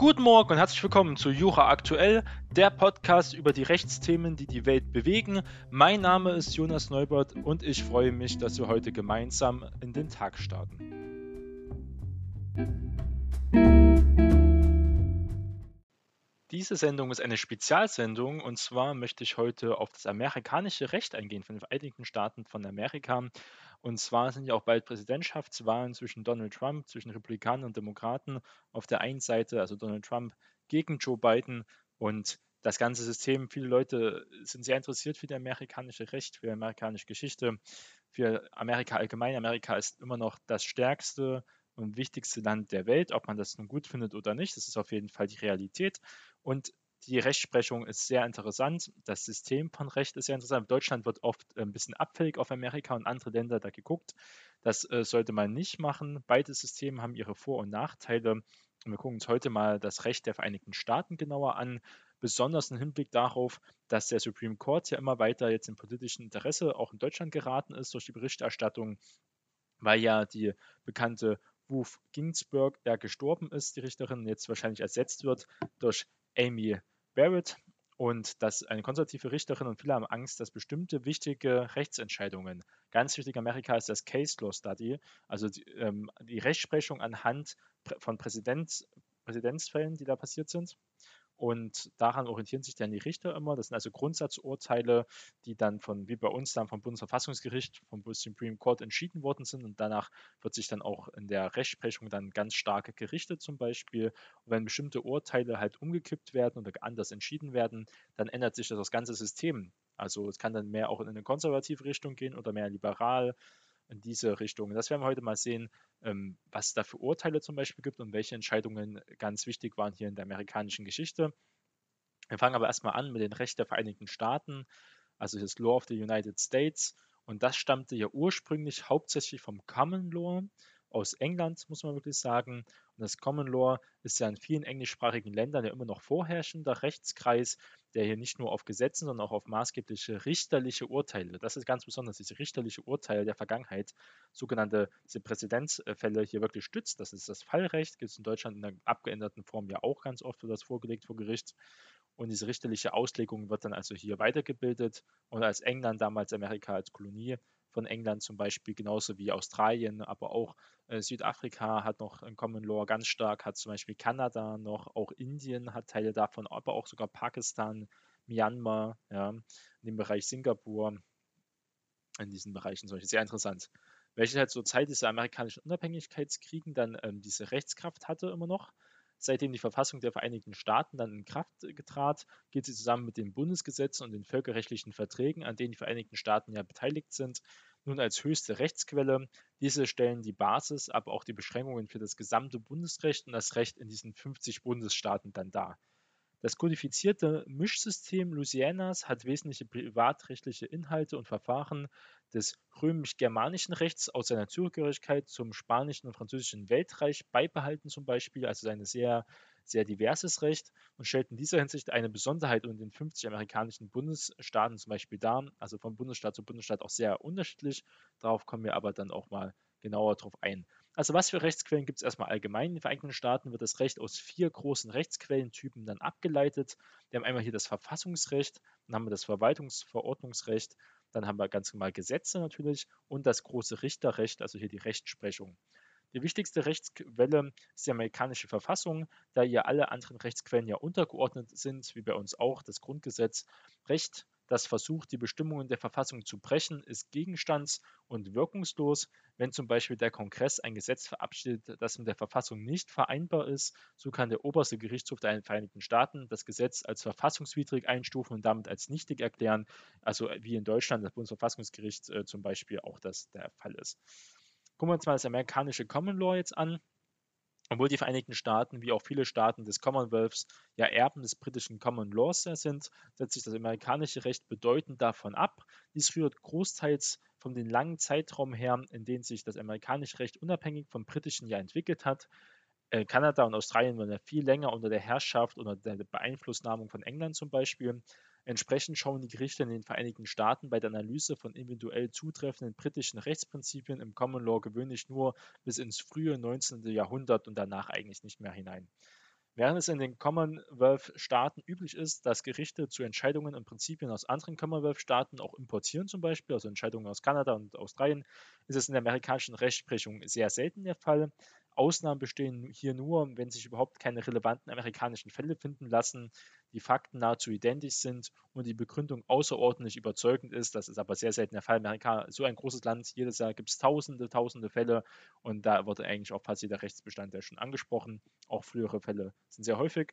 Guten Morgen und herzlich willkommen zu Jura Aktuell, der Podcast über die Rechtsthemen, die die Welt bewegen. Mein Name ist Jonas Neubert und ich freue mich, dass wir heute gemeinsam in den Tag starten. Diese Sendung ist eine Spezialsendung und zwar möchte ich heute auf das amerikanische Recht eingehen von den Vereinigten Staaten von Amerika. Und zwar sind ja auch bald Präsidentschaftswahlen zwischen Donald Trump, zwischen Republikanern und Demokraten auf der einen Seite, also Donald Trump gegen Joe Biden und das ganze System. Viele Leute sind sehr interessiert für das amerikanische Recht, für die amerikanische Geschichte, für Amerika allgemein. Amerika ist immer noch das stärkste und wichtigste Land der Welt, ob man das nun gut findet oder nicht. Das ist auf jeden Fall die Realität. Und die Rechtsprechung ist sehr interessant. Das System von Recht ist sehr interessant. Deutschland wird oft äh, ein bisschen abfällig auf Amerika und andere Länder da geguckt. Das äh, sollte man nicht machen. Beide Systeme haben ihre Vor- und Nachteile. Und wir gucken uns heute mal das Recht der Vereinigten Staaten genauer an, besonders im Hinblick darauf, dass der Supreme Court ja immer weiter jetzt im politischen Interesse auch in Deutschland geraten ist durch die Berichterstattung, weil ja die bekannte Ruth Ginsburg ja gestorben ist, die Richterin, jetzt wahrscheinlich ersetzt wird durch Amy Barrett. Und dass eine konservative Richterin und viele haben Angst, dass bestimmte wichtige Rechtsentscheidungen, ganz wichtig in Amerika ist das Case Law Study, also die, ähm, die Rechtsprechung anhand von Präsidents, Präsidentsfällen, die da passiert sind, und daran orientieren sich dann die Richter immer. Das sind also Grundsatzurteile, die dann von, wie bei uns, dann vom Bundesverfassungsgericht, vom Supreme Court entschieden worden sind. Und danach wird sich dann auch in der Rechtsprechung dann ganz stark gerichtet zum Beispiel. Und wenn bestimmte Urteile halt umgekippt werden oder anders entschieden werden, dann ändert sich das, das ganze System. Also es kann dann mehr auch in eine konservative Richtung gehen oder mehr liberal in diese Richtung. Das werden wir heute mal sehen, ähm, was es da für Urteile zum Beispiel gibt und welche Entscheidungen ganz wichtig waren hier in der amerikanischen Geschichte. Wir fangen aber erstmal an mit den Rechten der Vereinigten Staaten, also das Law of the United States. Und das stammte ja ursprünglich hauptsächlich vom Common Law aus England, muss man wirklich sagen. Und das Common Law ist ja in vielen englischsprachigen Ländern ja immer noch vorherrschender Rechtskreis, der hier nicht nur auf Gesetzen, sondern auch auf maßgebliche richterliche Urteile, das ist ganz besonders, diese richterliche Urteile der Vergangenheit, sogenannte diese Präzedenzfälle hier wirklich stützt. Das ist das Fallrecht, gibt es in Deutschland in der abgeänderten Form ja auch ganz oft, wird das vorgelegt vor Gericht. Und diese richterliche Auslegung wird dann also hier weitergebildet. Und als England damals Amerika als Kolonie von England zum Beispiel, genauso wie Australien, aber auch äh, Südafrika hat noch ein Common Law ganz stark, hat zum Beispiel Kanada noch, auch Indien hat Teile davon, aber auch sogar Pakistan, Myanmar, ja, in dem Bereich Singapur, in diesen Bereichen solche sehr interessant. Welche halt zur Zeit dieser amerikanischen Unabhängigkeitskriegen dann ähm, diese Rechtskraft hatte immer noch. Seitdem die Verfassung der Vereinigten Staaten dann in Kraft getrat, geht sie zusammen mit den Bundesgesetzen und den völkerrechtlichen Verträgen, an denen die Vereinigten Staaten ja beteiligt sind, nun als höchste Rechtsquelle. Diese stellen die Basis, aber auch die Beschränkungen für das gesamte Bundesrecht und das Recht in diesen 50 Bundesstaaten dann dar. Das kodifizierte Mischsystem Louisianas hat wesentliche privatrechtliche Inhalte und Verfahren des römisch-germanischen Rechts aus seiner Zugehörigkeit zum spanischen und französischen Weltreich beibehalten zum Beispiel, also ein sehr, sehr diverses Recht und stellt in dieser Hinsicht eine Besonderheit unter den 50 amerikanischen Bundesstaaten zum Beispiel dar, also von Bundesstaat zu Bundesstaat auch sehr unterschiedlich. Darauf kommen wir aber dann auch mal genauer drauf ein. Also was für Rechtsquellen gibt es erstmal allgemein? In den Vereinigten Staaten wird das Recht aus vier großen Rechtsquellentypen dann abgeleitet. Wir haben einmal hier das Verfassungsrecht, dann haben wir das Verwaltungsverordnungsrecht, dann haben wir ganz normal Gesetze natürlich und das große Richterrecht, also hier die Rechtsprechung. Die wichtigste Rechtsquelle ist die amerikanische Verfassung, da ihr alle anderen Rechtsquellen ja untergeordnet sind, wie bei uns auch das Grundgesetz. Recht das versucht, die Bestimmungen der Verfassung zu brechen, ist gegenstands- und wirkungslos. Wenn zum Beispiel der Kongress ein Gesetz verabschiedet, das mit der Verfassung nicht vereinbar ist, so kann der oberste Gerichtshof der Vereinigten Staaten das Gesetz als verfassungswidrig einstufen und damit als nichtig erklären, also wie in Deutschland das Bundesverfassungsgericht äh, zum Beispiel auch das der Fall ist. Gucken wir uns mal das amerikanische Common Law jetzt an. Obwohl die Vereinigten Staaten, wie auch viele Staaten des Commonwealths, ja Erben des britischen Common Laws sind, setzt sich das amerikanische Recht bedeutend davon ab. Dies rührt großteils von dem langen Zeitraum her, in dem sich das amerikanische Recht unabhängig vom britischen ja entwickelt hat. Äh, Kanada und Australien waren ja viel länger unter der Herrschaft oder der Beeinflussnahmung von England zum Beispiel. Entsprechend schauen die Gerichte in den Vereinigten Staaten bei der Analyse von individuell zutreffenden britischen Rechtsprinzipien im Common Law gewöhnlich nur bis ins frühe 19. Jahrhundert und danach eigentlich nicht mehr hinein. Während es in den Commonwealth-Staaten üblich ist, dass Gerichte zu Entscheidungen und Prinzipien aus anderen Commonwealth-Staaten auch importieren, zum Beispiel, also Entscheidungen aus Kanada und Australien, ist es in der amerikanischen Rechtsprechung sehr selten der Fall. Ausnahmen bestehen hier nur, wenn sich überhaupt keine relevanten amerikanischen Fälle finden lassen, die Fakten nahezu identisch sind und die Begründung außerordentlich überzeugend ist. Das ist aber sehr selten der Fall. Amerika ist so ein großes Land, jedes Jahr gibt es tausende, tausende Fälle und da wurde eigentlich auch fast jeder Rechtsbestandteil schon angesprochen. Auch frühere Fälle sind sehr häufig.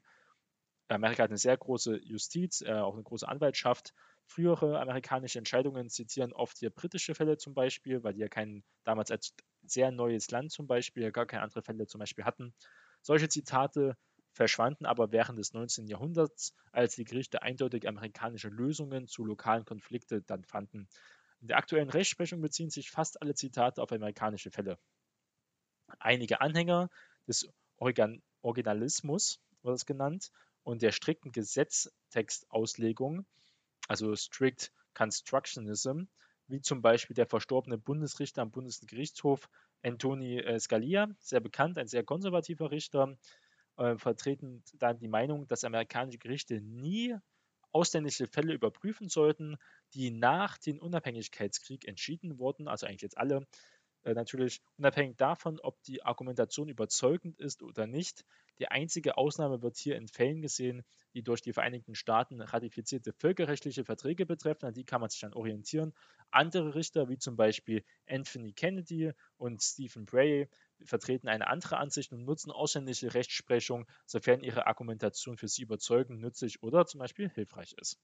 Amerika hat eine sehr große Justiz, äh, auch eine große Anwaltschaft. Frühere amerikanische Entscheidungen zitieren oft hier britische Fälle zum Beispiel, weil die ja kein damals als sehr neues Land zum Beispiel gar keine andere Fälle zum Beispiel hatten. Solche Zitate verschwanden aber während des 19. Jahrhunderts, als die Gerichte eindeutig amerikanische Lösungen zu lokalen Konflikten dann fanden. In der aktuellen Rechtsprechung beziehen sich fast alle Zitate auf amerikanische Fälle. Einige Anhänger des Organ Originalismus, wird es genannt, und der strikten Gesetztextauslegung, also Strict Constructionism, wie zum Beispiel der verstorbene Bundesrichter am Bundesgerichtshof Anthony äh, Scalia, sehr bekannt, ein sehr konservativer Richter, äh, vertreten dann die Meinung, dass amerikanische Gerichte nie ausländische Fälle überprüfen sollten, die nach dem Unabhängigkeitskrieg entschieden wurden, also eigentlich jetzt alle, natürlich unabhängig davon, ob die Argumentation überzeugend ist oder nicht. Die einzige Ausnahme wird hier in Fällen gesehen, die durch die Vereinigten Staaten ratifizierte völkerrechtliche Verträge betreffen. An die kann man sich dann orientieren. Andere Richter, wie zum Beispiel Anthony Kennedy und Stephen Bray, vertreten eine andere Ansicht und nutzen ausländische Rechtsprechung, sofern ihre Argumentation für sie überzeugend, nützlich oder zum Beispiel hilfreich ist.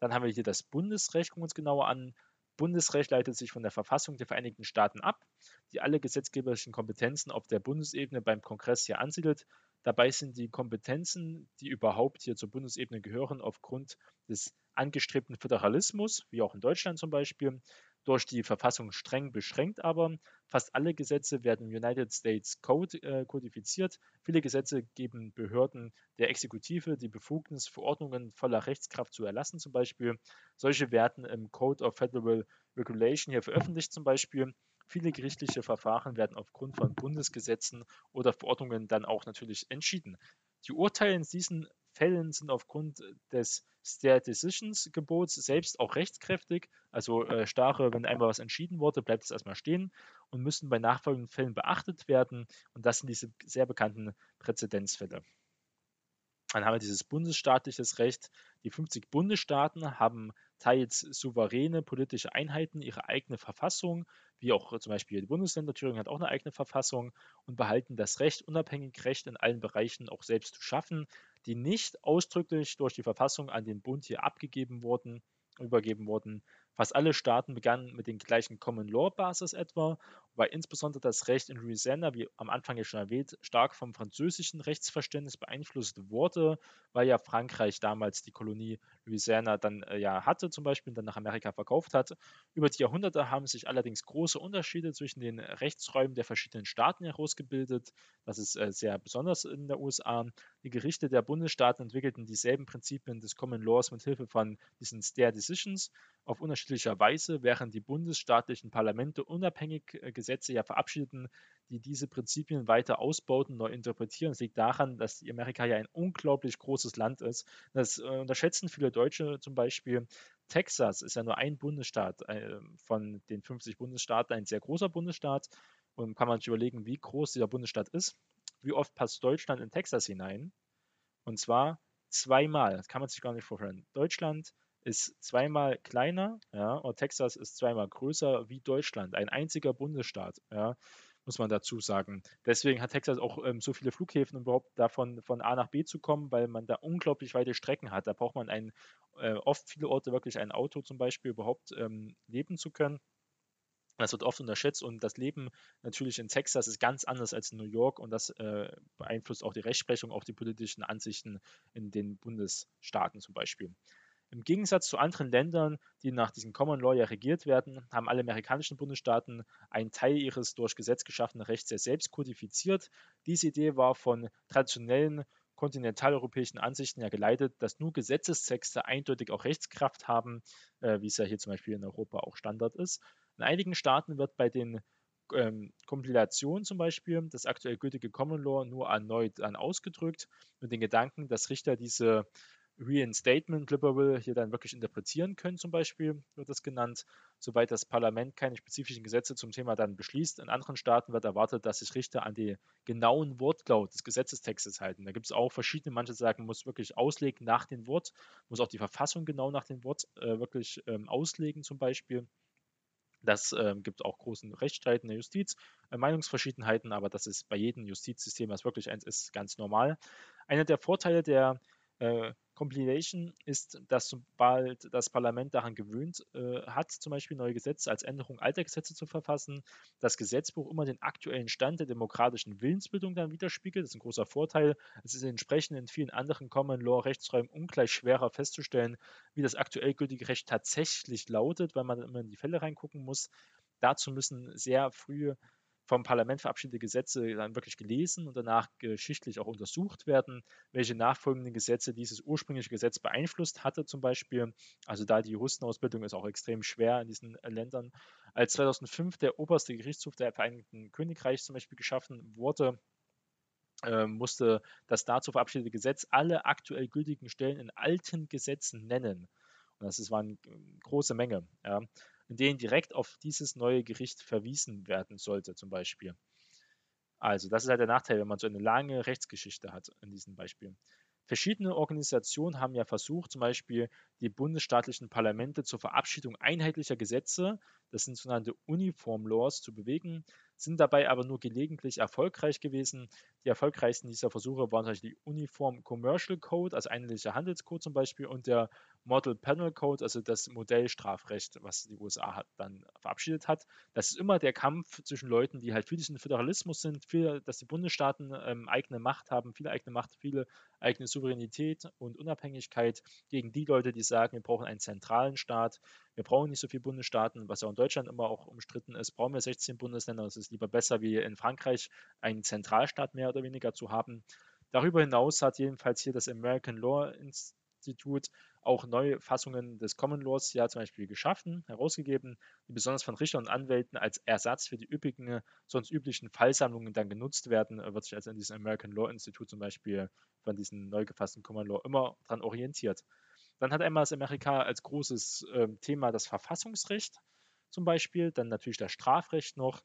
Dann haben wir hier das Bundesrecht, gucken wir uns genauer an. Bundesrecht leitet sich von der Verfassung der Vereinigten Staaten ab, die alle gesetzgeberischen Kompetenzen auf der Bundesebene beim Kongress hier ansiedelt. Dabei sind die Kompetenzen, die überhaupt hier zur Bundesebene gehören, aufgrund des angestrebten Föderalismus, wie auch in Deutschland zum Beispiel, durch die Verfassung streng beschränkt, aber fast alle Gesetze werden im United States Code äh, kodifiziert. Viele Gesetze geben Behörden der Exekutive die Befugnis, Verordnungen voller Rechtskraft zu erlassen, zum Beispiel. Solche werden im Code of Federal Regulation hier veröffentlicht, zum Beispiel. Viele gerichtliche Verfahren werden aufgrund von Bundesgesetzen oder Verordnungen dann auch natürlich entschieden. Die Urteile in diesen Fällen sind aufgrund des Stare Decisions Gebots selbst auch rechtskräftig. Also äh, starre, wenn einmal was entschieden wurde, bleibt es erstmal stehen und müssen bei nachfolgenden Fällen beachtet werden. Und das sind diese sehr bekannten Präzedenzfälle. Dann haben wir dieses bundesstaatliches Recht. Die 50 Bundesstaaten haben teils souveräne politische Einheiten, ihre eigene Verfassung, wie auch zum Beispiel die Bundesländer. Thüringen hat auch eine eigene Verfassung und behalten das Recht, unabhängig Recht in allen Bereichen auch selbst zu schaffen, die nicht ausdrücklich durch die Verfassung an den Bund hier abgegeben wurden, übergeben wurden. Fast alle Staaten begannen mit den gleichen Common Law Basis etwa, wobei insbesondere das Recht in Louisiana, wie am Anfang ja schon erwähnt, stark vom französischen Rechtsverständnis beeinflusst wurde, weil ja Frankreich damals die Kolonie Louisiana dann äh, ja hatte zum Beispiel und dann nach Amerika verkauft hat. Über die Jahrhunderte haben sich allerdings große Unterschiede zwischen den Rechtsräumen der verschiedenen Staaten herausgebildet. Das ist äh, sehr besonders in der USA. Die Gerichte der Bundesstaaten entwickelten dieselben Prinzipien des Common Laws mit Hilfe von diesen Stare Decisions auf unterschiedlicher Weise, während die bundesstaatlichen Parlamente unabhängig äh, Gesetze ja verabschiedeten, die diese Prinzipien weiter ausbauten, neu interpretieren. Es liegt daran, dass Amerika ja ein unglaublich großes Land ist. Das äh, unterschätzen viele Deutsche zum Beispiel. Texas ist ja nur ein Bundesstaat äh, von den 50 Bundesstaaten, ein sehr großer Bundesstaat. Und kann man sich überlegen, wie groß dieser Bundesstaat ist. Wie oft passt Deutschland in Texas hinein? Und zwar zweimal. Das kann man sich gar nicht vorstellen. Deutschland ist zweimal kleiner, ja, und Texas ist zweimal größer wie Deutschland, ein einziger Bundesstaat, ja, muss man dazu sagen. Deswegen hat Texas auch ähm, so viele Flughäfen, um überhaupt davon von A nach B zu kommen, weil man da unglaublich weite Strecken hat. Da braucht man ein, äh, oft viele Orte wirklich ein Auto zum Beispiel überhaupt ähm, leben zu können. Das wird oft unterschätzt und das Leben natürlich in Texas ist ganz anders als in New York und das äh, beeinflusst auch die Rechtsprechung, auch die politischen Ansichten in den Bundesstaaten zum Beispiel. Im Gegensatz zu anderen Ländern, die nach diesem Common Law ja regiert werden, haben alle amerikanischen Bundesstaaten einen Teil ihres durch Gesetz geschaffenen Rechts ja selbst kodifiziert. Diese Idee war von traditionellen kontinentaleuropäischen Ansichten ja geleitet, dass nur Gesetzestexte eindeutig auch Rechtskraft haben, äh, wie es ja hier zum Beispiel in Europa auch Standard ist. In einigen Staaten wird bei den ähm, Kompilation zum Beispiel, das aktuell gültige Common Law nur erneut dann ausgedrückt, mit den Gedanken, dass Richter diese Reinstatement Liberal hier dann wirklich interpretieren können, zum Beispiel wird das genannt, soweit das Parlament keine spezifischen Gesetze zum Thema dann beschließt. In anderen Staaten wird erwartet, dass sich Richter an die genauen Wortlaut des Gesetzestextes halten. Da gibt es auch verschiedene, manche sagen, muss wirklich auslegen nach dem Wort, muss auch die Verfassung genau nach dem Wort äh, wirklich ähm, auslegen, zum Beispiel. Das äh, gibt auch großen Rechtsstreit in der Justiz, äh, Meinungsverschiedenheiten, aber das ist bei jedem Justizsystem, was wirklich eins ist, ganz normal. Einer der Vorteile der äh, Compilation ist, dass sobald das Parlament daran gewöhnt äh, hat, zum Beispiel neue Gesetze als Änderung alter Gesetze zu verfassen, das Gesetzbuch immer den aktuellen Stand der demokratischen Willensbildung dann widerspiegelt. Das ist ein großer Vorteil. Es ist entsprechend in vielen anderen Common Law Rechtsräumen ungleich schwerer festzustellen, wie das aktuell gültige Recht tatsächlich lautet, weil man immer in die Fälle reingucken muss. Dazu müssen sehr früh vom Parlament verabschiedete Gesetze dann wirklich gelesen und danach geschichtlich auch untersucht werden, welche nachfolgenden Gesetze dieses ursprüngliche Gesetz beeinflusst hatte zum Beispiel. Also da die Juristenausbildung ist auch extrem schwer in diesen Ländern. Als 2005 der oberste Gerichtshof der Vereinigten Königreichs zum Beispiel geschaffen wurde, äh, musste das dazu verabschiedete Gesetz alle aktuell gültigen Stellen in alten Gesetzen nennen. Und das war eine große Menge. Ja in denen direkt auf dieses neue Gericht verwiesen werden sollte, zum Beispiel. Also, das ist halt der Nachteil, wenn man so eine lange Rechtsgeschichte hat in diesem Beispiel. Verschiedene Organisationen haben ja versucht, zum Beispiel die bundesstaatlichen Parlamente zur Verabschiedung einheitlicher Gesetze, das sind sogenannte Uniform Laws, zu bewegen, sind dabei aber nur gelegentlich erfolgreich gewesen. Die erfolgreichsten dieser Versuche waren zum Beispiel die Uniform Commercial Code, also einheitlicher Handelscode zum Beispiel, und der Model Penal Code, also das Modellstrafrecht, was die USA hat, dann verabschiedet hat. Das ist immer der Kampf zwischen Leuten, die halt für diesen Föderalismus sind, für, dass die Bundesstaaten ähm, eigene Macht haben, viele eigene Macht, viele eigene Souveränität und Unabhängigkeit, gegen die Leute, die sagen, wir brauchen einen zentralen Staat, wir brauchen nicht so viele Bundesstaaten, was ja in Deutschland immer auch umstritten ist, brauchen wir 16 Bundesländer, es ist lieber besser, wie in Frankreich einen Zentralstaat mehr oder weniger zu haben. Darüber hinaus hat jedenfalls hier das American Law Institute auch neue Fassungen des Common Laws ja zum Beispiel geschaffen, herausgegeben, die besonders von Richtern und Anwälten als Ersatz für die üppigen, sonst üblichen Fallsammlungen dann genutzt werden, wird sich also in diesem American Law Institute zum Beispiel von diesem neu gefassten Common Law immer daran orientiert. Dann hat einmal das Amerika als großes äh, Thema das Verfassungsrecht zum Beispiel, dann natürlich das Strafrecht noch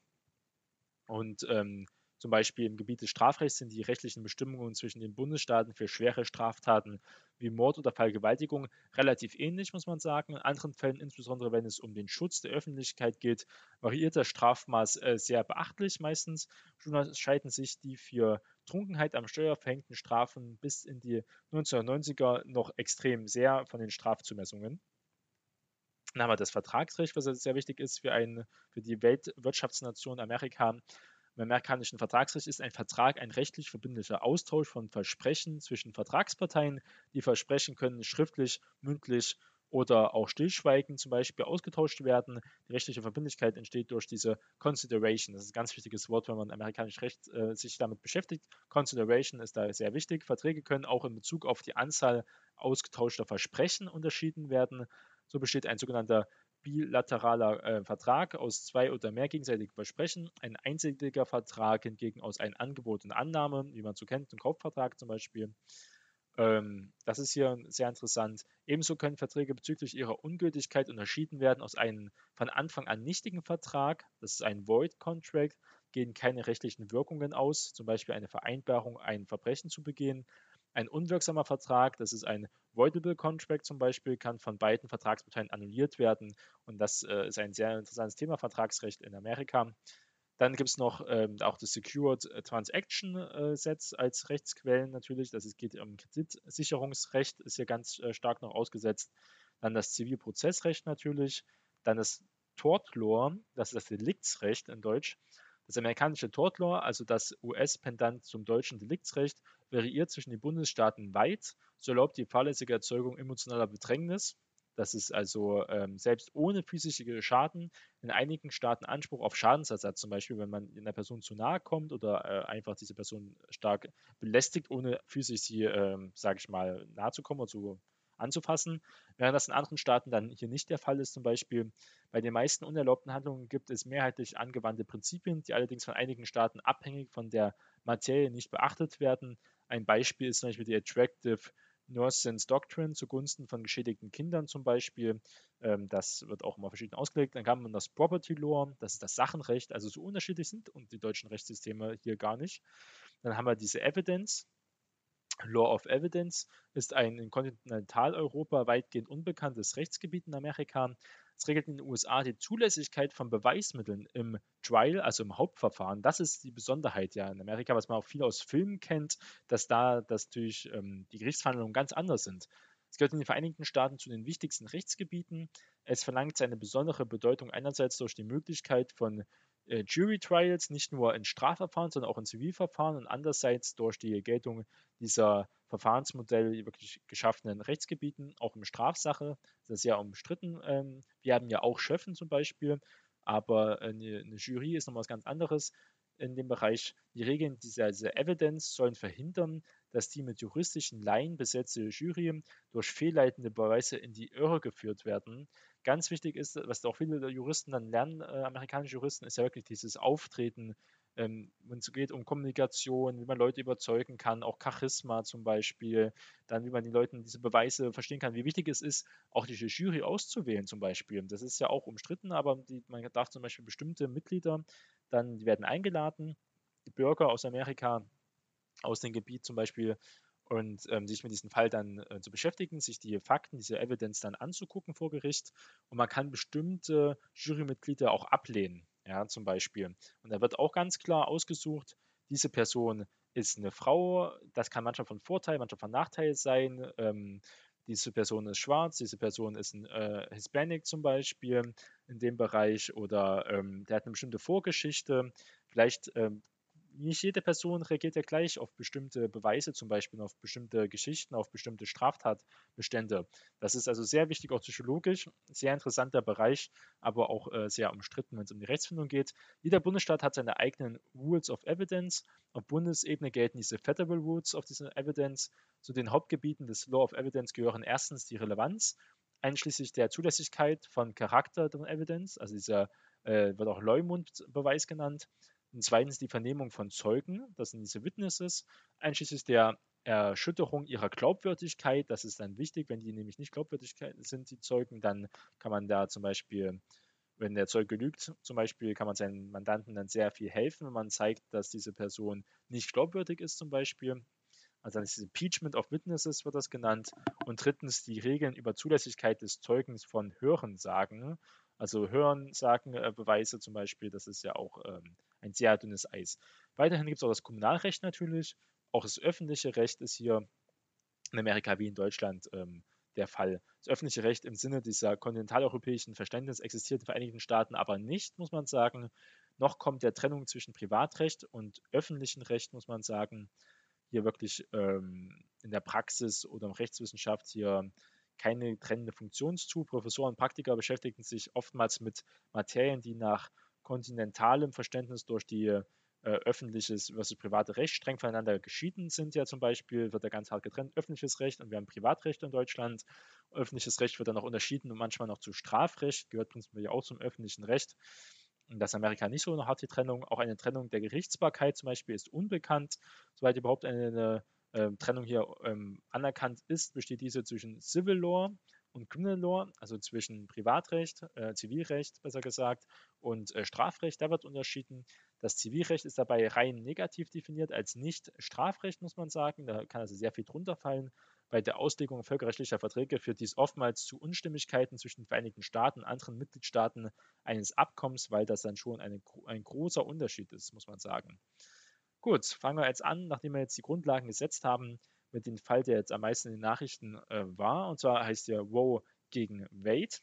und ähm, zum Beispiel im Gebiet des Strafrechts sind die rechtlichen Bestimmungen zwischen den Bundesstaaten für schwere Straftaten wie Mord oder Vergewaltigung relativ ähnlich, muss man sagen. In anderen Fällen, insbesondere wenn es um den Schutz der Öffentlichkeit geht, variiert das Strafmaß äh, sehr beachtlich meistens. Schon unterscheiden sich die für Trunkenheit am Steuer verhängten Strafen bis in die 1990er noch extrem sehr von den Strafzumessungen. Dann haben wir das Vertragsrecht, was sehr wichtig ist für, ein, für die Weltwirtschaftsnation Amerika. Im amerikanischen Vertragsrecht ist ein Vertrag ein rechtlich verbindlicher Austausch von Versprechen zwischen Vertragsparteien. Die Versprechen können schriftlich, mündlich oder auch stillschweigend zum Beispiel ausgetauscht werden. Die rechtliche Verbindlichkeit entsteht durch diese Consideration. Das ist ein ganz wichtiges Wort, wenn man amerikanisch Recht äh, sich damit beschäftigt. Consideration ist da sehr wichtig. Verträge können auch in Bezug auf die Anzahl ausgetauschter Versprechen unterschieden werden. So besteht ein sogenannter bilateraler äh, Vertrag. Aus zwei oder mehr gegenseitigen Versprechen, ein einseitiger Vertrag hingegen aus einem Angebot und Annahme, wie man so kennt, ein Kaufvertrag zum Beispiel. Ähm, das ist hier sehr interessant. Ebenso können Verträge bezüglich ihrer Ungültigkeit unterschieden werden aus einem von Anfang an nichtigen Vertrag, das ist ein Void Contract, gehen keine rechtlichen Wirkungen aus, zum Beispiel eine Vereinbarung, ein Verbrechen zu begehen, ein unwirksamer Vertrag, das ist ein Voidable Contract zum Beispiel, kann von beiden Vertragsparteien annulliert werden. Und das äh, ist ein sehr interessantes Thema, Vertragsrecht in Amerika. Dann gibt es noch ähm, auch das Secured Transaction äh, Sets als Rechtsquellen natürlich. Das ist, geht um Kreditsicherungsrecht, ist hier ganz äh, stark noch ausgesetzt. Dann das Zivilprozessrecht natürlich. Dann das Tort Law, das ist das Deliktsrecht in Deutsch. Das amerikanische Tort Law, also das US-Pendant zum deutschen Deliktsrecht, variiert zwischen den Bundesstaaten weit. So erlaubt die fahrlässige Erzeugung emotionaler Bedrängnis, das ist also ähm, selbst ohne physische Schaden in einigen Staaten Anspruch auf Schadensersatz, zum Beispiel wenn man einer Person zu nahe kommt oder äh, einfach diese Person stark belästigt, ohne physisch sie, ähm, sage ich mal, nahe zu kommen oder zu anzufassen, während das in anderen Staaten dann hier nicht der Fall ist. Zum Beispiel bei den meisten unerlaubten Handlungen gibt es mehrheitlich angewandte Prinzipien, die allerdings von einigen Staaten abhängig von der Materie nicht beachtet werden. Ein Beispiel ist zum Beispiel die Attractive Nurse Doctrine zugunsten von geschädigten Kindern zum Beispiel. Ähm, das wird auch immer verschieden ausgelegt. Dann kann man das Property Law, das ist das Sachenrecht, also so unterschiedlich sind und die deutschen Rechtssysteme hier gar nicht. Dann haben wir diese Evidence, Law of Evidence ist ein in Kontinentaleuropa weitgehend unbekanntes Rechtsgebiet in Amerika. Es regelt in den USA die Zulässigkeit von Beweismitteln im Trial, also im Hauptverfahren. Das ist die Besonderheit ja in Amerika, was man auch viel aus Filmen kennt, dass da dass natürlich ähm, die Gerichtsverhandlungen ganz anders sind. Es gehört in den Vereinigten Staaten zu den wichtigsten Rechtsgebieten. Es verlangt seine besondere Bedeutung einerseits durch die Möglichkeit von äh, Jury Trials, nicht nur in Strafverfahren, sondern auch in Zivilverfahren und andererseits durch die Geltung dieser Verfahrensmodelle wirklich geschaffenen Rechtsgebieten, auch im Strafsache. Das ist sehr umstritten. Ähm, wir haben ja auch Schöffen zum Beispiel, aber eine, eine Jury ist noch was ganz anderes in dem Bereich. Die Regeln dieser, dieser Evidence sollen verhindern, dass die mit juristischen Laien besetzte Jury durch fehlleitende Beweise in die Irre geführt werden. Ganz wichtig ist, was auch viele Juristen dann lernen, äh, amerikanische Juristen, ist ja wirklich dieses Auftreten, ähm, wenn es geht um Kommunikation, wie man Leute überzeugen kann, auch Charisma zum Beispiel, dann wie man den Leuten diese Beweise verstehen kann, wie wichtig es ist, auch diese Jury auszuwählen zum Beispiel. Das ist ja auch umstritten, aber die, man darf zum Beispiel bestimmte Mitglieder dann, die werden eingeladen, die Bürger aus Amerika, aus dem Gebiet zum Beispiel, und ähm, sich mit diesem Fall dann äh, zu beschäftigen, sich die Fakten, diese Evidence dann anzugucken vor Gericht. Und man kann bestimmte Jurymitglieder auch ablehnen, ja, zum Beispiel. Und da wird auch ganz klar ausgesucht, diese Person ist eine Frau, das kann manchmal von Vorteil, manchmal von Nachteil sein. Ähm, diese Person ist schwarz, diese Person ist ein äh, Hispanic zum Beispiel in dem Bereich oder ähm, der hat eine bestimmte Vorgeschichte. Vielleicht ähm, nicht jede Person reagiert ja gleich auf bestimmte Beweise, zum Beispiel auf bestimmte Geschichten, auf bestimmte Straftatbestände. Das ist also sehr wichtig, auch psychologisch, sehr interessanter Bereich, aber auch äh, sehr umstritten, wenn es um die Rechtsfindung geht. Jeder Bundesstaat hat seine eigenen Rules of Evidence. Auf Bundesebene gelten diese Federal Rules of diese Evidence. Zu den Hauptgebieten des Law of Evidence gehören erstens die Relevanz, einschließlich der Zulässigkeit von Charakter der Evidence, also dieser äh, wird auch Leumund-Beweis genannt. Und zweitens die Vernehmung von Zeugen, das sind diese Witnesses, einschließlich der Erschütterung ihrer Glaubwürdigkeit. Das ist dann wichtig, wenn die nämlich nicht glaubwürdig sind, die Zeugen, dann kann man da zum Beispiel, wenn der Zeuge lügt, zum Beispiel, kann man seinen Mandanten dann sehr viel helfen, wenn man zeigt, dass diese Person nicht glaubwürdig ist, zum Beispiel. Also dann ist das Impeachment of Witnesses wird das genannt. Und drittens die Regeln über Zulässigkeit des Zeugens von Hörensagen. Also Hörensagen, äh, Beweise zum Beispiel, das ist ja auch ähm, ein sehr dünnes Eis. Weiterhin gibt es auch das Kommunalrecht natürlich. Auch das öffentliche Recht ist hier in Amerika wie in Deutschland ähm, der Fall. Das öffentliche Recht im Sinne dieser kontinentaleuropäischen Verständnis existiert in den Vereinigten Staaten aber nicht, muss man sagen. Noch kommt der Trennung zwischen Privatrecht und öffentlichem Recht, muss man sagen, hier wirklich ähm, in der Praxis oder in Rechtswissenschaft hier keine trennende Funktion zu. Professoren und Praktiker beschäftigen sich oftmals mit Materien, die nach kontinentalem Verständnis durch die äh, öffentliches versus private Recht streng voneinander geschieden sind ja zum Beispiel, wird da ganz hart getrennt, öffentliches Recht und wir haben Privatrecht in Deutschland. Öffentliches Recht wird dann auch unterschieden und manchmal noch zu Strafrecht, gehört prinzipiell auch zum öffentlichen Recht. Und das Amerika nicht so eine harte Trennung. Auch eine Trennung der Gerichtsbarkeit zum Beispiel ist unbekannt. Soweit überhaupt eine, eine äh, Trennung hier ähm, anerkannt ist, besteht diese zwischen Civil Law und Criminal Law, also zwischen Privatrecht, äh, Zivilrecht besser gesagt, und äh, Strafrecht. Da wird unterschieden. Das Zivilrecht ist dabei rein negativ definiert als nicht Strafrecht, muss man sagen. Da kann also sehr viel drunter fallen. Bei der Auslegung völkerrechtlicher Verträge führt dies oftmals zu Unstimmigkeiten zwischen den Vereinigten Staaten und anderen Mitgliedstaaten eines Abkommens, weil das dann schon eine, ein großer Unterschied ist, muss man sagen. Gut, fangen wir jetzt an, nachdem wir jetzt die Grundlagen gesetzt haben, mit dem Fall, der jetzt am meisten in den Nachrichten äh, war. Und zwar heißt der Roe gegen Wade.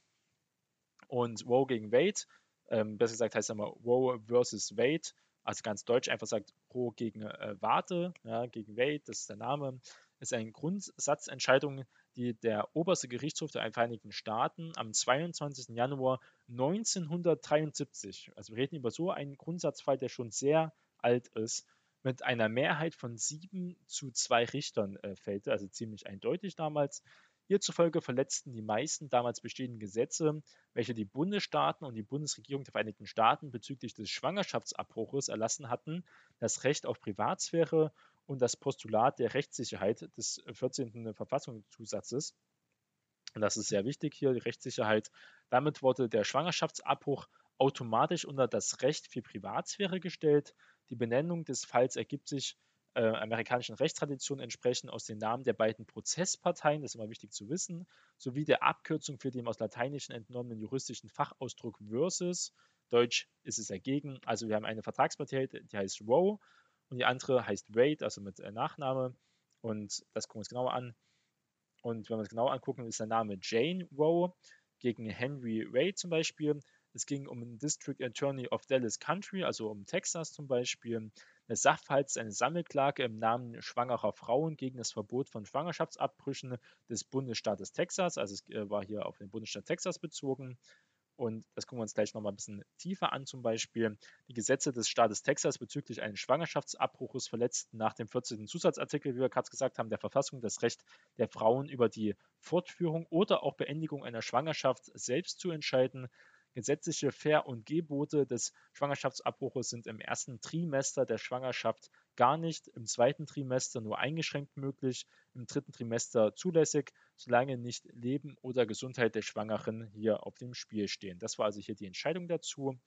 Und Roe gegen Wade, ähm, besser gesagt heißt er mal Roe versus Wade, also ganz deutsch einfach sagt Roe gegen äh, Wade, ja, gegen Wade, das ist der Name, ist eine Grundsatzentscheidung, die der oberste Gerichtshof der Vereinigten Staaten am 22. Januar 1973, also wir reden über so einen Grundsatzfall, der schon sehr alt ist, mit einer Mehrheit von sieben zu zwei Richtern äh, fällte, also ziemlich eindeutig damals. Hierzufolge verletzten die meisten damals bestehenden Gesetze, welche die Bundesstaaten und die Bundesregierung der Vereinigten Staaten bezüglich des Schwangerschaftsabbruches erlassen hatten, das Recht auf Privatsphäre und das Postulat der Rechtssicherheit des 14. Verfassungszusatzes. Und das ist sehr wichtig hier, die Rechtssicherheit. Damit wurde der Schwangerschaftsabbruch automatisch unter das Recht für Privatsphäre gestellt. Die Benennung des Falls ergibt sich äh, amerikanischen Rechtstradition entsprechen aus den Namen der beiden Prozessparteien, das ist immer wichtig zu wissen, sowie der Abkürzung für den aus Lateinischen entnommenen juristischen Fachausdruck versus. Deutsch ist es dagegen. Also wir haben eine Vertragspartei, die heißt Roe und die andere heißt Wade, also mit äh, Nachname. Und das gucken wir uns genauer an. Und wenn wir es genau angucken, ist der Name Jane Roe gegen Henry Wade zum Beispiel. Es ging um den District Attorney of Dallas Country, also um Texas zum Beispiel. Der Sachverhalt ist eine Sammelklage im Namen schwangerer Frauen gegen das Verbot von Schwangerschaftsabbrüchen des Bundesstaates Texas. Also es äh, war hier auf den Bundesstaat Texas bezogen. Und das gucken wir uns gleich nochmal ein bisschen tiefer an. Zum Beispiel die Gesetze des Staates Texas bezüglich eines Schwangerschaftsabbruches verletzten nach dem 14. Zusatzartikel, wie wir gerade gesagt haben, der Verfassung das Recht der Frauen über die Fortführung oder auch Beendigung einer Schwangerschaft selbst zu entscheiden. Gesetzliche Ver- und Gebote des Schwangerschaftsabbruches sind im ersten Trimester der Schwangerschaft gar nicht, im zweiten Trimester nur eingeschränkt möglich, im dritten Trimester zulässig, solange nicht Leben oder Gesundheit der Schwangeren hier auf dem Spiel stehen. Das war also hier die Entscheidung dazu.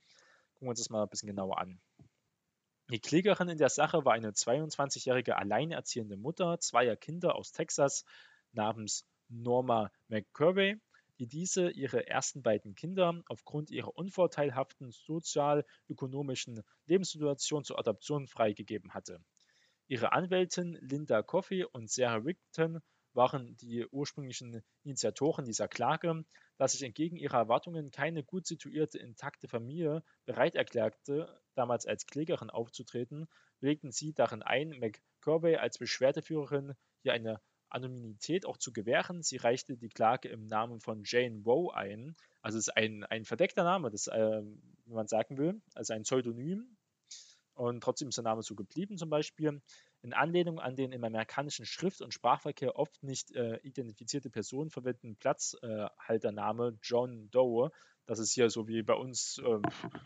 Gucken wir uns das mal ein bisschen genauer an. Die Klägerin in der Sache war eine 22-jährige alleinerziehende Mutter zweier Kinder aus Texas namens Norma McCurvey die diese ihre ersten beiden Kinder aufgrund ihrer unvorteilhaften sozial-ökonomischen Lebenssituation zur Adoption freigegeben hatte. Ihre Anwältin Linda Coffey und Sarah Rigton waren die ursprünglichen Initiatoren dieser Klage, da sich entgegen ihrer Erwartungen keine gut situierte, intakte Familie bereit erklärte, damals als Klägerin aufzutreten, legten sie darin ein, McCorvey als Beschwerdeführerin hier eine Anonymität auch zu gewähren. Sie reichte die Klage im Namen von Jane Roe ein. Also es ist ein, ein verdeckter Name, das, äh, wie man sagen will, also ein Pseudonym. Und trotzdem ist der Name so geblieben, zum Beispiel in Anlehnung an den im amerikanischen Schrift- und Sprachverkehr oft nicht äh, identifizierte Personen verwendeten Platzhaltername John Doe. Das ist hier so wie bei uns, äh,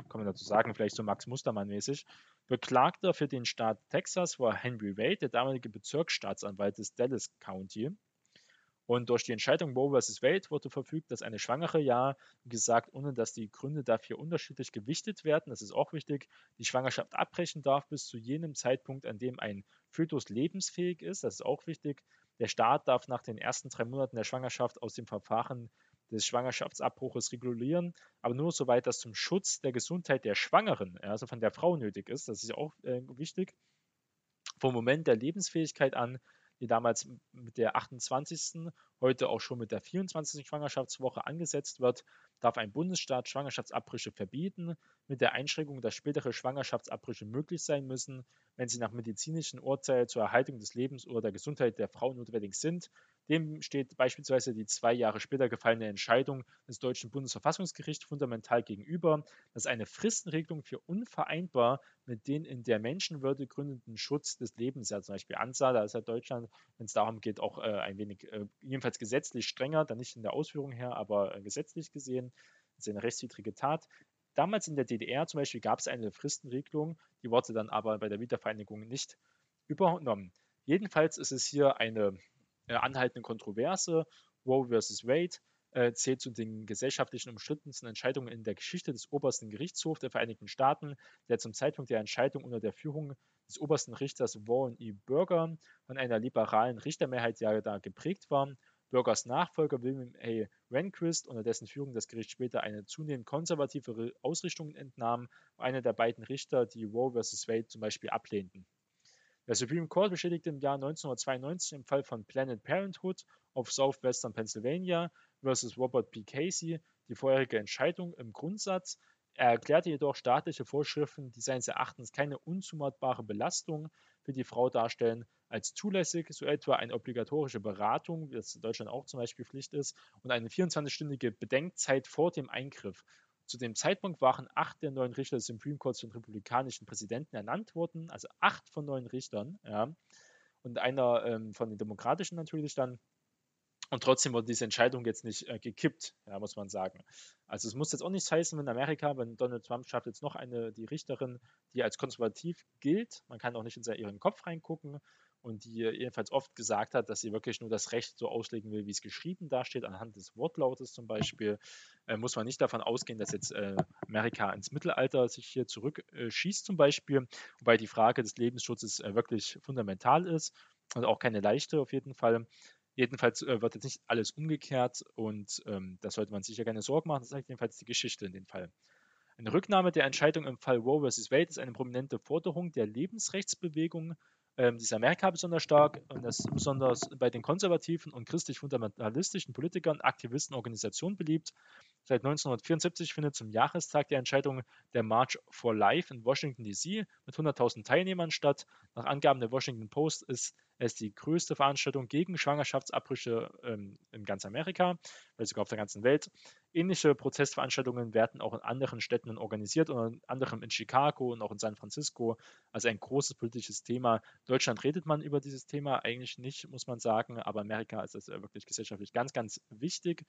kann man dazu sagen, vielleicht so Max Mustermann mäßig. Beklagter für den Staat Texas war Henry Wade, der damalige Bezirksstaatsanwalt des Dallas County. Und durch die Entscheidung Roe vs. Wade wurde verfügt, dass eine Schwangere ja, wie gesagt, ohne dass die Gründe dafür unterschiedlich gewichtet werden, das ist auch wichtig, die Schwangerschaft abbrechen darf bis zu jenem Zeitpunkt, an dem ein Fötus lebensfähig ist, das ist auch wichtig. Der Staat darf nach den ersten drei Monaten der Schwangerschaft aus dem Verfahren des Schwangerschaftsabbruches regulieren, aber nur soweit das zum Schutz der Gesundheit der Schwangeren, also von der Frau nötig ist. Das ist auch äh, wichtig. Vom Moment der Lebensfähigkeit an, die damals mit der 28., heute auch schon mit der 24. Schwangerschaftswoche angesetzt wird, darf ein Bundesstaat Schwangerschaftsabbrüche verbieten, mit der Einschränkung, dass spätere Schwangerschaftsabbrüche möglich sein müssen, wenn sie nach medizinischen Urteilen zur Erhaltung des Lebens oder der Gesundheit der Frau notwendig sind dem steht beispielsweise die zwei Jahre später gefallene Entscheidung des deutschen Bundesverfassungsgerichts fundamental gegenüber, dass eine Fristenregelung für unvereinbar mit den in der Menschenwürde gründenden Schutz des Lebens ja zum Beispiel ansah. Da ist ja Deutschland, wenn es darum geht, auch äh, ein wenig, äh, jedenfalls gesetzlich strenger, dann nicht in der Ausführung her, aber äh, gesetzlich gesehen. Ist eine rechtswidrige Tat. Damals in der DDR zum Beispiel gab es eine Fristenregelung, die wurde dann aber bei der Wiedervereinigung nicht übernommen. Jedenfalls ist es hier eine äh, anhaltende Kontroverse. Roe vs. Wade äh, zählt zu den gesellschaftlichen umstrittensten Entscheidungen in der Geschichte des obersten Gerichtshofs der Vereinigten Staaten, der zum Zeitpunkt der Entscheidung unter der Führung des obersten Richters Warren E. Burger von einer liberalen Richtermehrheit ja da geprägt war. Burgers Nachfolger William A. Rehnquist, unter dessen Führung das Gericht später eine zunehmend konservativere Ausrichtung entnahm, war einer der beiden Richter, die Roe vs. Wade zum Beispiel ablehnten. Der Supreme Court bestätigte im Jahr 1992 im Fall von Planned Parenthood of Southwestern Pennsylvania versus Robert P. Casey die vorherige Entscheidung im Grundsatz. Er erklärte jedoch staatliche Vorschriften, die seines Erachtens keine unzumutbare Belastung für die Frau darstellen, als zulässig, so etwa eine obligatorische Beratung, wie das in Deutschland auch zum Beispiel Pflicht ist, und eine 24-stündige Bedenkzeit vor dem Eingriff. Zu dem Zeitpunkt waren acht der neun Richter des Supreme Courts von republikanischen Präsidenten ernannt worden, also acht von neun Richtern, ja, und einer ähm, von den demokratischen natürlich dann. Und trotzdem wurde diese Entscheidung jetzt nicht äh, gekippt, ja, muss man sagen. Also es muss jetzt auch nichts heißen, wenn Amerika, wenn Donald Trump schafft jetzt noch eine, die Richterin, die als konservativ gilt, man kann auch nicht in ihren Kopf reingucken und die jedenfalls oft gesagt hat, dass sie wirklich nur das Recht so auslegen will, wie es geschrieben dasteht, anhand des Wortlautes zum Beispiel, äh, muss man nicht davon ausgehen, dass jetzt äh, Amerika ins Mittelalter sich hier zurückschießt zum Beispiel, wobei die Frage des Lebensschutzes äh, wirklich fundamental ist und auch keine leichte auf jeden Fall. Jedenfalls äh, wird jetzt nicht alles umgekehrt und ähm, da sollte man sich ja keine Sorgen machen. Das zeigt jedenfalls die Geschichte in dem Fall. Eine Rücknahme der Entscheidung im Fall Roe vs. Wade ist eine prominente Forderung der Lebensrechtsbewegung. Ähm, die Amerika besonders stark und das besonders bei den konservativen und christlich-fundamentalistischen Politikern, Aktivisten, Organisationen beliebt. Seit 1974 findet zum Jahrestag der Entscheidung der March for Life in Washington DC mit 100.000 Teilnehmern statt. Nach Angaben der Washington Post ist es die größte Veranstaltung gegen Schwangerschaftsabbrüche ähm, in ganz Amerika, vielleicht sogar auf der ganzen Welt. Ähnliche Protestveranstaltungen werden auch in anderen Städten organisiert, unter anderem in Chicago und auch in San Francisco. Also ein großes politisches Thema. In Deutschland redet man über dieses Thema eigentlich nicht, muss man sagen, aber Amerika ist das wirklich gesellschaftlich ganz, ganz wichtig.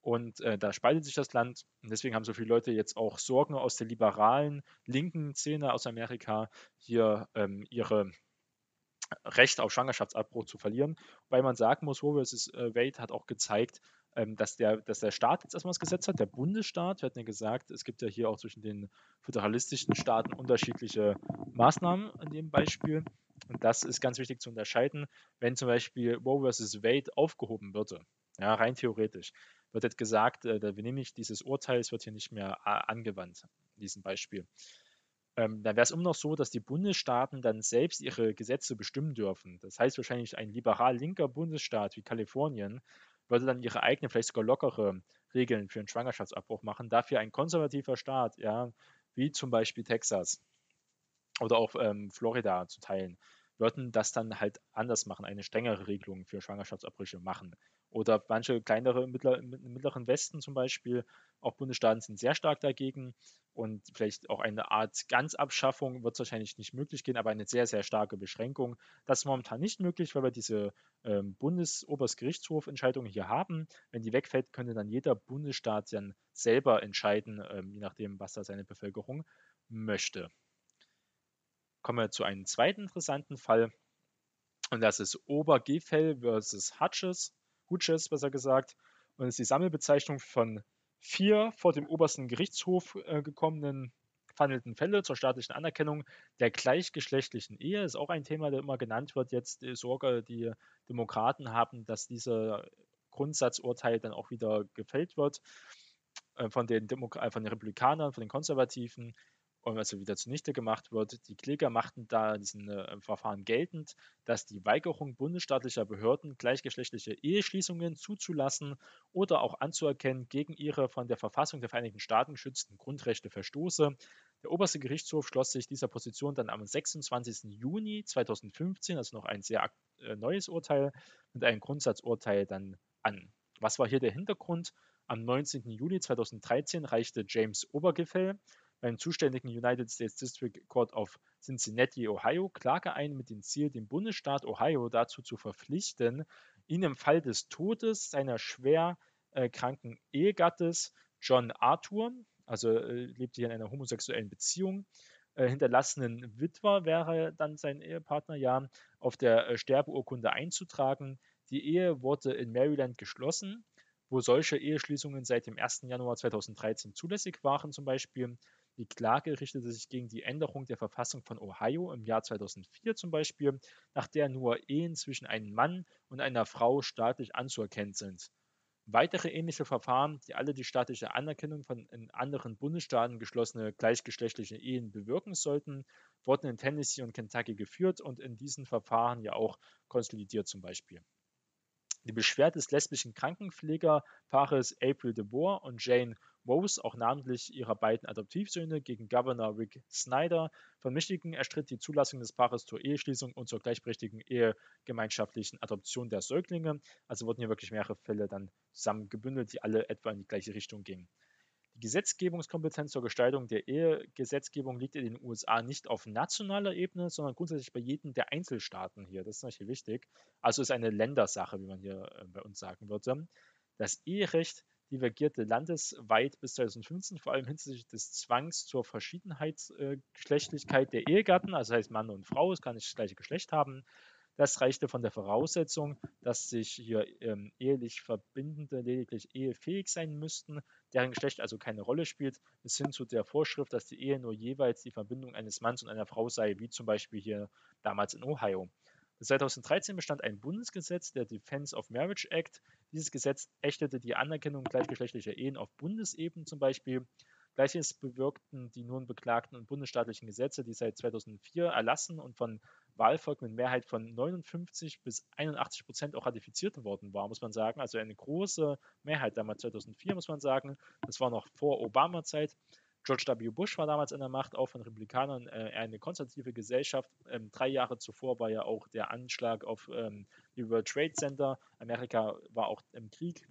Und äh, da spaltet sich das Land. Und deswegen haben so viele Leute jetzt auch Sorgen aus der liberalen, linken Szene aus Amerika, hier ähm, ihre Recht auf Schwangerschaftsabbruch zu verlieren. Wobei man sagen muss, Roe vs. Äh, Wade hat auch gezeigt, ähm, dass, der, dass der Staat jetzt erstmal das Gesetz hat, der Bundesstaat. Wir hatten ja gesagt, es gibt ja hier auch zwischen den föderalistischen Staaten unterschiedliche Maßnahmen in dem Beispiel. Und das ist ganz wichtig zu unterscheiden. Wenn zum Beispiel Roe vs. Wade aufgehoben würde, ja, rein theoretisch, wird jetzt gesagt, äh, wir nehmen nicht dieses Urteil, es wird hier nicht mehr äh, angewandt, in diesem Beispiel ähm, dann wäre es immer noch so, dass die Bundesstaaten dann selbst ihre Gesetze bestimmen dürfen. Das heißt wahrscheinlich ein liberal-linker Bundesstaat wie Kalifornien würde dann ihre eigenen, vielleicht sogar lockere Regeln für einen Schwangerschaftsabbruch machen. Dafür ein konservativer Staat, ja, wie zum Beispiel Texas oder auch ähm, Florida zu teilen, würden das dann halt anders machen, eine strengere Regelung für Schwangerschaftsabbrüche machen. Oder manche kleinere mittler, im mittleren Westen zum Beispiel, auch Bundesstaaten sind sehr stark dagegen und vielleicht auch eine Art Ganzabschaffung wird es wahrscheinlich nicht möglich gehen, aber eine sehr, sehr starke Beschränkung. Das ist momentan nicht möglich, weil wir diese ähm, Bundesoberstgerichtshof-Entscheidung hier haben. Wenn die wegfällt, könnte dann jeder Bundesstaat dann selber entscheiden, ähm, je nachdem, was da seine Bevölkerung möchte. Kommen wir zu einem zweiten interessanten Fall. Und das ist Obergefell versus Hutches. Hutches, besser gesagt. Und ist die Sammelbezeichnung von vier vor dem obersten Gerichtshof äh, gekommenen verhandelten Fälle zur staatlichen Anerkennung der gleichgeschlechtlichen Ehe. Ist auch ein Thema, der immer genannt wird. Jetzt die Sorge, die Demokraten haben, dass dieser Grundsatzurteil dann auch wieder gefällt wird äh, von den, Demo äh, von den Republikanern, von den Konservativen also wieder zunichte gemacht wird. Die Kläger machten da diesen äh, Verfahren geltend, dass die Weigerung bundesstaatlicher Behörden, gleichgeschlechtliche Eheschließungen zuzulassen oder auch anzuerkennen, gegen ihre von der Verfassung der Vereinigten Staaten geschützten Grundrechte verstoße. Der oberste Gerichtshof schloss sich dieser Position dann am 26. Juni 2015, also noch ein sehr äh, neues Urteil, mit einem Grundsatzurteil dann an. Was war hier der Hintergrund? Am 19. Juli 2013 reichte James Obergefell beim zuständigen United States District Court of Cincinnati, Ohio, Klage ein mit dem Ziel, den Bundesstaat Ohio dazu zu verpflichten, ihn im Fall des Todes seiner schwer äh, kranken Ehegattes John Arthur, also äh, lebte hier in einer homosexuellen Beziehung, äh, hinterlassenen Witwer wäre dann sein Ehepartner, ja, auf der äh, Sterbeurkunde einzutragen. Die Ehe wurde in Maryland geschlossen, wo solche Eheschließungen seit dem 1. Januar 2013 zulässig waren, zum Beispiel. Die Klage richtete sich gegen die Änderung der Verfassung von Ohio im Jahr 2004 zum Beispiel, nach der nur Ehen zwischen einem Mann und einer Frau staatlich anzuerkennen sind. Weitere ähnliche Verfahren, die alle die staatliche Anerkennung von in anderen Bundesstaaten geschlossene gleichgeschlechtliche Ehen bewirken sollten, wurden in Tennessee und Kentucky geführt und in diesen Verfahren ja auch konsolidiert zum Beispiel. Die Beschwerde des lesbischen Krankenpflegerpaares April DeBoer und Jane Rose, auch namentlich ihrer beiden Adoptivsöhne, gegen Governor Rick Snyder von Michigan erstritt die Zulassung des Paares zur Eheschließung und zur gleichberechtigten ehegemeinschaftlichen Adoption der Säuglinge. Also wurden hier wirklich mehrere Fälle dann zusammengebündelt, die alle etwa in die gleiche Richtung gingen. Die Gesetzgebungskompetenz zur Gestaltung der Ehegesetzgebung liegt in den USA nicht auf nationaler Ebene, sondern grundsätzlich bei jedem der Einzelstaaten hier. Das ist natürlich wichtig. Also ist eine Ländersache, wie man hier äh, bei uns sagen würde. Das Eherecht divergierte landesweit bis 2015, vor allem hinsichtlich des Zwangs zur Verschiedenheitsgeschlechtlichkeit äh, der Ehegatten, also heißt Mann und Frau, es kann nicht das gleiche Geschlecht haben. Das reichte von der Voraussetzung, dass sich hier ähm, ehelich Verbindende lediglich ehefähig sein müssten, deren Geschlecht also keine Rolle spielt, bis hin zu der Vorschrift, dass die Ehe nur jeweils die Verbindung eines Manns und einer Frau sei, wie zum Beispiel hier damals in Ohio. 2013 bestand ein Bundesgesetz, der Defense of Marriage Act. Dieses Gesetz ächtete die Anerkennung gleichgeschlechtlicher Ehen auf Bundesebene zum Beispiel. Gleiches bewirkten die nun beklagten und bundesstaatlichen Gesetze, die seit 2004 erlassen und von Wahlvolk mit Mehrheit von 59 bis 81 Prozent auch ratifiziert worden war, muss man sagen. Also eine große Mehrheit damals 2004, muss man sagen. Das war noch vor Obama-Zeit. George W. Bush war damals an der Macht, auch von Republikanern, äh, eine konservative Gesellschaft. Ähm, drei Jahre zuvor war ja auch der Anschlag auf ähm, die World Trade Center. Amerika war auch im Krieg.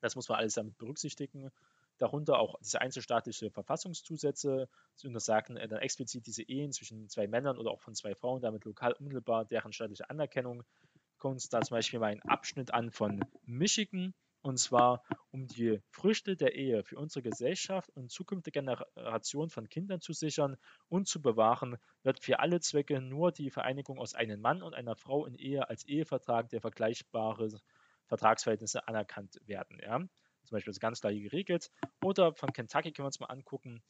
Das muss man alles damit berücksichtigen. Darunter auch diese einzelstaatliche Verfassungszusätze, sie untersagen äh, dann explizit diese Ehen zwischen zwei Männern oder auch von zwei Frauen, damit lokal unmittelbar deren staatliche Anerkennung. Gucken uns da zum Beispiel mal einen Abschnitt an von Michigan und zwar um die Früchte der Ehe für unsere Gesellschaft und zukünftige Generationen von Kindern zu sichern und zu bewahren, wird für alle Zwecke nur die Vereinigung aus einem Mann und einer Frau in Ehe als Ehevertrag der vergleichbare Vertragsverhältnisse anerkannt werden. Ja? Zum Beispiel ist ganz klar geregelt. Oder von Kentucky können wir uns mal angucken.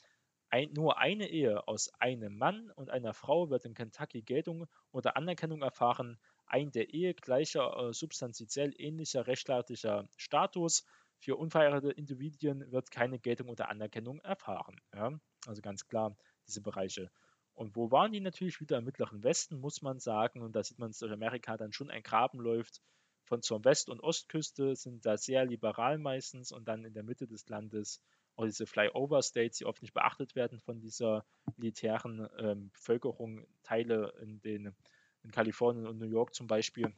Ein, nur eine Ehe aus einem Mann und einer Frau wird in Kentucky Geltung oder Anerkennung erfahren, ein der Ehe gleicher, äh, substanziell ähnlicher rechtstaatlicher Status. Für unverheiratete Individuen wird keine Geltung oder Anerkennung erfahren. Ja? Also ganz klar diese Bereiche. Und wo waren die natürlich wieder im Mittleren Westen, muss man sagen. Und da sieht man, dass durch Amerika dann schon ein Graben läuft. Von zur West- und Ostküste sind da sehr liberal meistens und dann in der Mitte des Landes auch diese Flyover-States, die oft nicht beachtet werden von dieser elitären ähm, Bevölkerung, Teile in den in Kalifornien und New York zum Beispiel.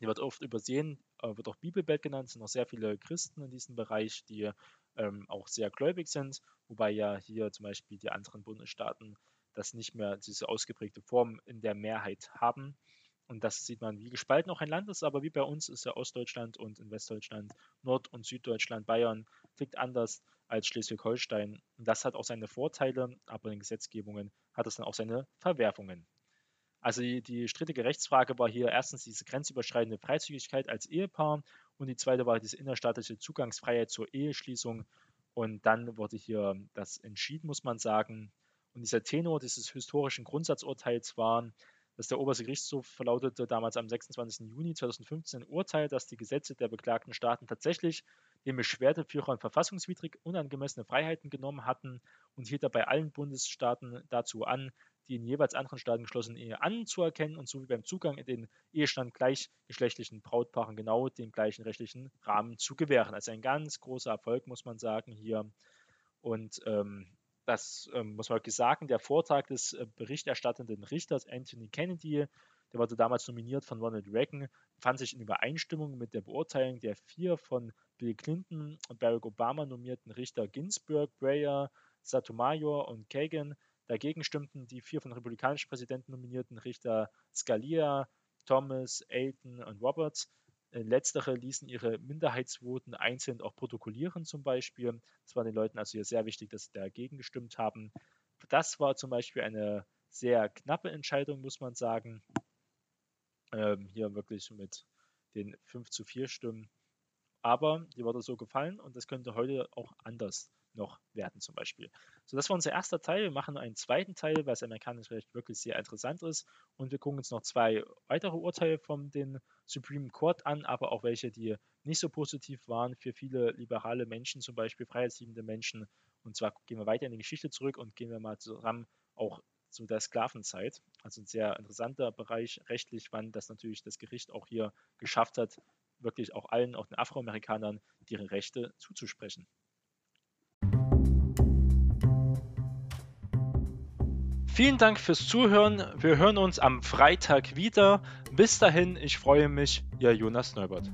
Die wird oft übersehen, äh, wird auch Bibelbelt genannt, sind noch sehr viele Christen in diesem Bereich, die ähm, auch sehr gläubig sind, wobei ja hier zum Beispiel die anderen Bundesstaaten das nicht mehr diese ausgeprägte Form in der Mehrheit haben. Und das sieht man, wie gespalten auch ein Land ist, aber wie bei uns ist ja Ostdeutschland und in Westdeutschland, Nord- und Süddeutschland, Bayern tickt anders als Schleswig-Holstein. Und das hat auch seine Vorteile, aber in Gesetzgebungen hat es dann auch seine Verwerfungen. Also die, die strittige Rechtsfrage war hier erstens diese grenzüberschreitende Freizügigkeit als Ehepaar und die zweite war diese innerstaatliche Zugangsfreiheit zur Eheschließung. Und dann wurde hier das entschieden, muss man sagen. Und dieser Tenor dieses historischen Grundsatzurteils war, dass der oberste Gerichtshof verlautete damals am 26. Juni 2015 ein Urteil, dass die Gesetze der beklagten Staaten tatsächlich den Beschwerdeführern verfassungswidrig unangemessene Freiheiten genommen hatten und hielt dabei allen Bundesstaaten dazu an, die in jeweils anderen Staaten geschlossene Ehe anzuerkennen und so wie beim Zugang in den Ehestand gleichgeschlechtlichen Brautpaaren genau den gleichen rechtlichen Rahmen zu gewähren. Also ein ganz großer Erfolg, muss man sagen, hier. Und ähm, das ähm, muss man wirklich sagen, der Vortrag des äh, berichterstattenden Richters Anthony Kennedy, der wurde damals nominiert von Ronald Reagan, fand sich in Übereinstimmung mit der Beurteilung der vier von Bill Clinton und Barack Obama nominierten Richter Ginsburg, Breyer, Sotomayor und Kagan Dagegen stimmten die vier von republikanischen Präsidenten nominierten Richter Scalia, Thomas, Aiton und Roberts. Äh, letztere ließen ihre Minderheitsvoten einzeln auch protokollieren zum Beispiel. Es war den Leuten also hier sehr wichtig, dass sie dagegen gestimmt haben. Das war zum Beispiel eine sehr knappe Entscheidung, muss man sagen. Ähm, hier wirklich mit den 5 zu 4 Stimmen. Aber die wurde so gefallen und das könnte heute auch anders noch werden zum Beispiel. So, das war unser erster Teil. Wir machen einen zweiten Teil, weil das amerikanische Recht wirklich sehr interessant ist. Und wir gucken uns noch zwei weitere Urteile von den Supreme Court an, aber auch welche, die nicht so positiv waren für viele liberale Menschen, zum Beispiel freiheitsliebende Menschen. Und zwar gehen wir weiter in die Geschichte zurück und gehen wir mal zusammen auch zu der Sklavenzeit. Also ein sehr interessanter Bereich rechtlich, wann das natürlich das Gericht auch hier geschafft hat, wirklich auch allen, auch den Afroamerikanern, ihre Rechte zuzusprechen. Vielen Dank fürs Zuhören. Wir hören uns am Freitag wieder. Bis dahin, ich freue mich, Ihr Jonas Neubert.